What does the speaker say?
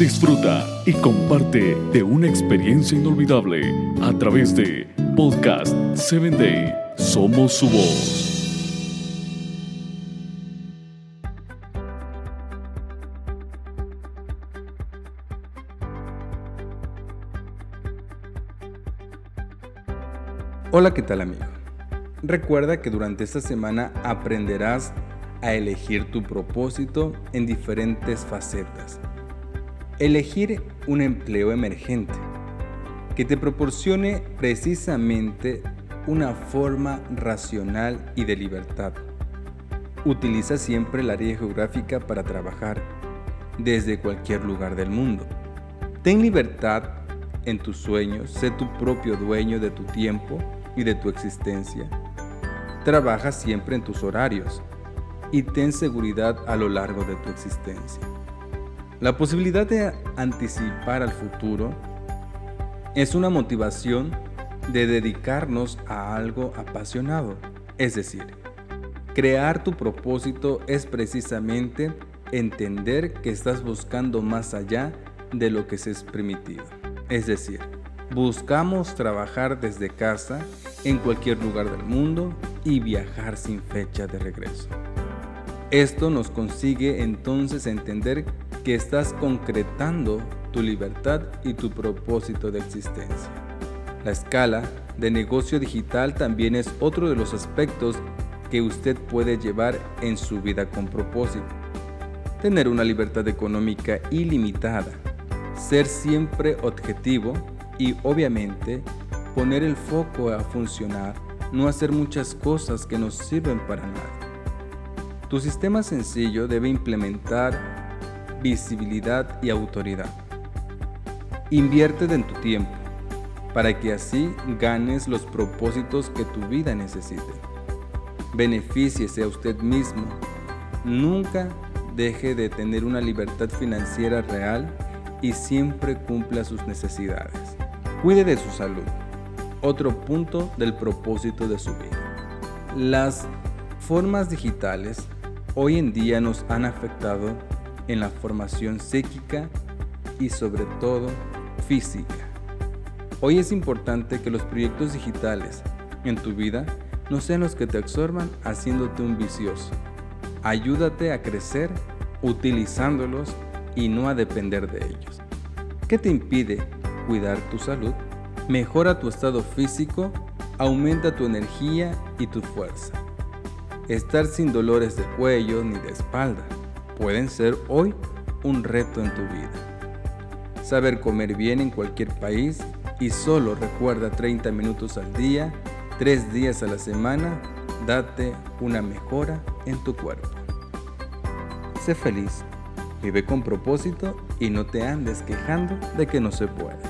disfruta y comparte de una experiencia inolvidable a través de Podcast 7 Day. Somos su voz. Hola, ¿qué tal amigo? Recuerda que durante esta semana aprenderás a elegir tu propósito en diferentes facetas. Elegir un empleo emergente que te proporcione precisamente una forma racional y de libertad. Utiliza siempre el área geográfica para trabajar desde cualquier lugar del mundo. Ten libertad en tus sueños, sé tu propio dueño de tu tiempo y de tu existencia. Trabaja siempre en tus horarios y ten seguridad a lo largo de tu existencia. La posibilidad de anticipar al futuro es una motivación de dedicarnos a algo apasionado. Es decir, crear tu propósito es precisamente entender que estás buscando más allá de lo que se es permitido. Es decir, Buscamos trabajar desde casa en cualquier lugar del mundo y viajar sin fecha de regreso. Esto nos consigue entonces entender que estás concretando tu libertad y tu propósito de existencia. La escala de negocio digital también es otro de los aspectos que usted puede llevar en su vida con propósito. Tener una libertad económica ilimitada, ser siempre objetivo y obviamente poner el foco a funcionar, no hacer muchas cosas que no sirven para nada. Tu sistema sencillo debe implementar visibilidad y autoridad. Invierte en tu tiempo para que así ganes los propósitos que tu vida necesite. Benefíciese a usted mismo. Nunca deje de tener una libertad financiera real y siempre cumpla sus necesidades. Cuide de su salud. Otro punto del propósito de su vida. Las formas digitales hoy en día nos han afectado en la formación psíquica y sobre todo física. Hoy es importante que los proyectos digitales en tu vida no sean los que te absorban haciéndote un vicioso. Ayúdate a crecer utilizándolos y no a depender de ellos. ¿Qué te impide cuidar tu salud, mejora tu estado físico, aumenta tu energía y tu fuerza. Estar sin dolores de cuello ni de espalda pueden ser hoy un reto en tu vida. Saber comer bien en cualquier país y solo recuerda 30 minutos al día, 3 días a la semana, date una mejora en tu cuerpo. Sé feliz, vive con propósito y no te andes quejando de que no se puede.